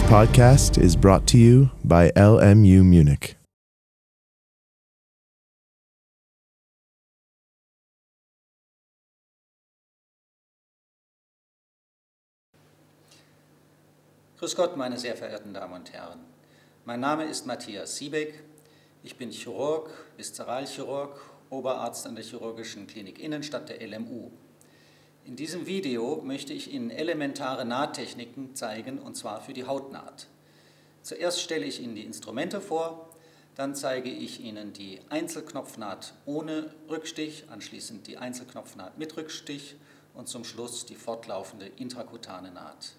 podcast is brought to you by LMU Munich. Grüß Gott, meine sehr verehrten Damen und Herren. Mein Name ist Matthias Siebeck. Ich bin Chirurg, Viszeralchirurg, Oberarzt an der Chirurgischen Klinik Innenstadt der LMU. In diesem Video möchte ich Ihnen elementare Nahttechniken zeigen, und zwar für die Hautnaht. Zuerst stelle ich Ihnen die Instrumente vor, dann zeige ich Ihnen die Einzelknopfnaht ohne Rückstich, anschließend die Einzelknopfnaht mit Rückstich und zum Schluss die fortlaufende intrakutane Naht.